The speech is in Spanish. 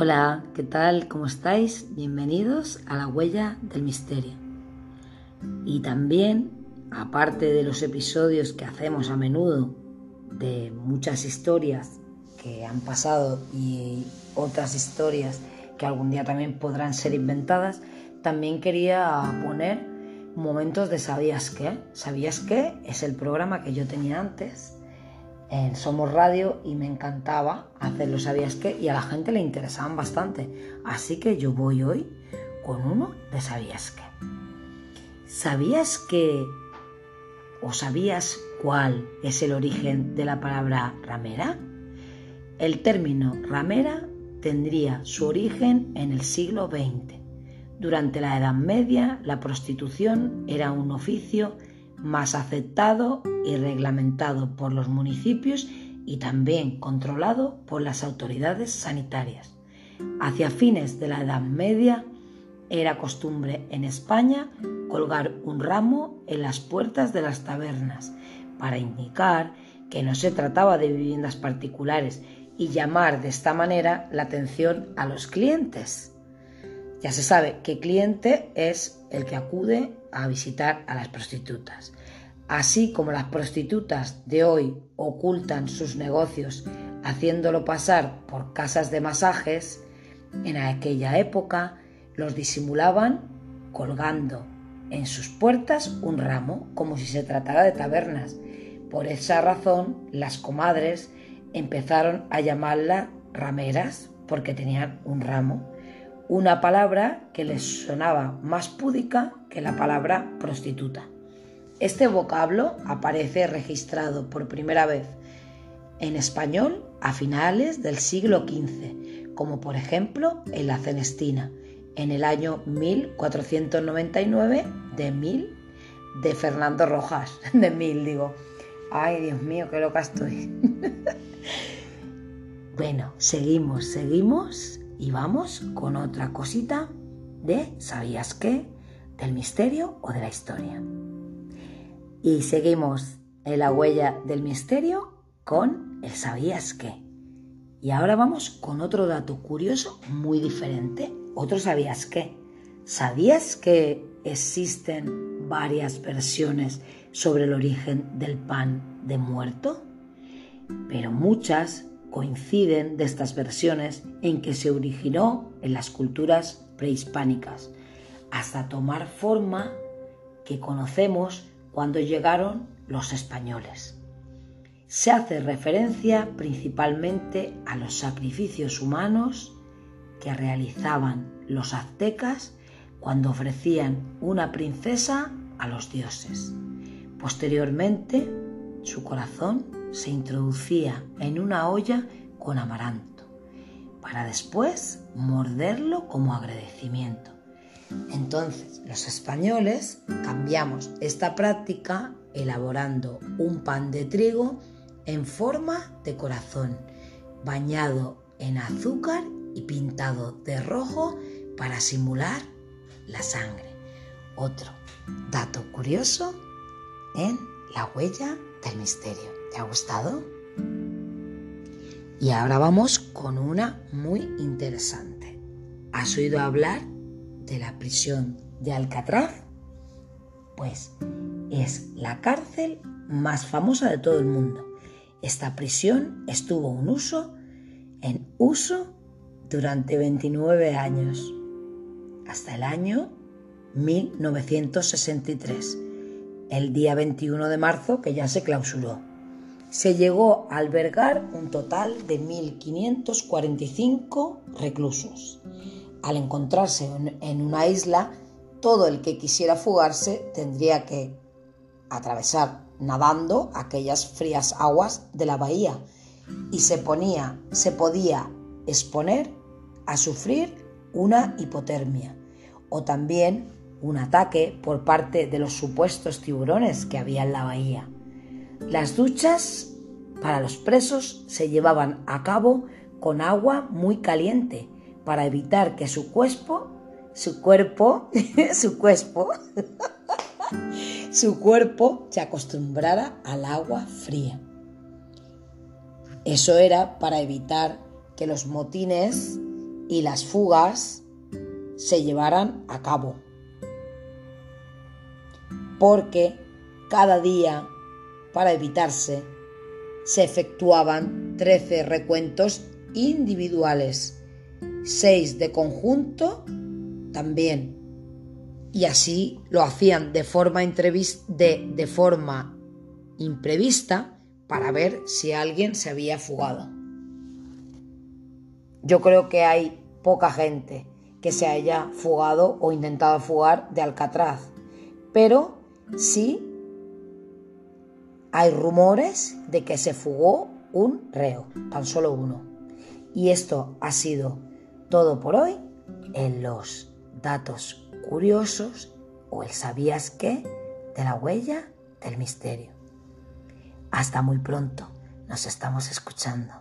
Hola, ¿qué tal? ¿Cómo estáis? Bienvenidos a la huella del misterio. Y también, aparte de los episodios que hacemos a menudo de muchas historias que han pasado y otras historias que algún día también podrán ser inventadas, también quería poner momentos de ¿Sabías qué? ¿Sabías qué? Es el programa que yo tenía antes en Somos Radio y me encantaba hacerlo, ¿sabías qué? Y a la gente le interesaban bastante. Así que yo voy hoy con uno de ¿Sabías qué? ¿Sabías que o sabías cuál es el origen de la palabra ramera? El término ramera tendría su origen en el siglo XX. Durante la Edad Media, la prostitución era un oficio más aceptado y reglamentado por los municipios y también controlado por las autoridades sanitarias. Hacia fines de la Edad Media era costumbre en España colgar un ramo en las puertas de las tabernas para indicar que no se trataba de viviendas particulares y llamar de esta manera la atención a los clientes. Ya se sabe que cliente es el que acude a visitar a las prostitutas. Así como las prostitutas de hoy ocultan sus negocios haciéndolo pasar por casas de masajes, en aquella época los disimulaban colgando en sus puertas un ramo como si se tratara de tabernas. Por esa razón las comadres empezaron a llamarla rameras porque tenían un ramo una palabra que les sonaba más púdica que la palabra prostituta. Este vocablo aparece registrado por primera vez en español a finales del siglo XV, como por ejemplo en la Cenestina, en el año 1499 de mil de Fernando Rojas, de mil digo. Ay, Dios mío, qué loca estoy. bueno, seguimos, seguimos y vamos con otra cosita de ¿sabías qué? del misterio o de la historia. Y seguimos en la huella del misterio con el ¿sabías qué? Y ahora vamos con otro dato curioso muy diferente. Otro ¿sabías qué? ¿Sabías que existen varias versiones sobre el origen del pan de muerto? Pero muchas coinciden de estas versiones en que se originó en las culturas prehispánicas, hasta tomar forma que conocemos cuando llegaron los españoles. Se hace referencia principalmente a los sacrificios humanos que realizaban los aztecas cuando ofrecían una princesa a los dioses. Posteriormente, su corazón se introducía en una olla con amaranto, para después morderlo como agradecimiento. Entonces, los españoles cambiamos esta práctica elaborando un pan de trigo en forma de corazón, bañado en azúcar y pintado de rojo para simular la sangre. Otro dato curioso en la huella del misterio. ¿Te ha gustado? Y ahora vamos con una muy interesante. ¿Has oído hablar de la prisión de Alcatraz? Pues es la cárcel más famosa de todo el mundo. Esta prisión estuvo en uso, en uso durante 29 años, hasta el año 1963, el día 21 de marzo que ya se clausuró se llegó a albergar un total de 1.545 reclusos. Al encontrarse en una isla, todo el que quisiera fugarse tendría que atravesar nadando aquellas frías aguas de la bahía y se ponía, se podía exponer a sufrir una hipotermia o también un ataque por parte de los supuestos tiburones que había en la bahía. Las duchas para los presos se llevaban a cabo con agua muy caliente para evitar que su cuerpo, su cuerpo, su cuerpo, su cuerpo se acostumbrara al agua fría. Eso era para evitar que los motines y las fugas se llevaran a cabo. Porque cada día, para evitarse, se efectuaban 13 recuentos individuales, 6 de conjunto también. Y así lo hacían de forma, de, de forma imprevista para ver si alguien se había fugado. Yo creo que hay poca gente que se haya fugado o intentado fugar de Alcatraz, pero sí hay rumores de que se fugó un reo, tan solo uno. Y esto ha sido todo por hoy en los datos curiosos o el sabías qué de la huella del misterio. Hasta muy pronto, nos estamos escuchando.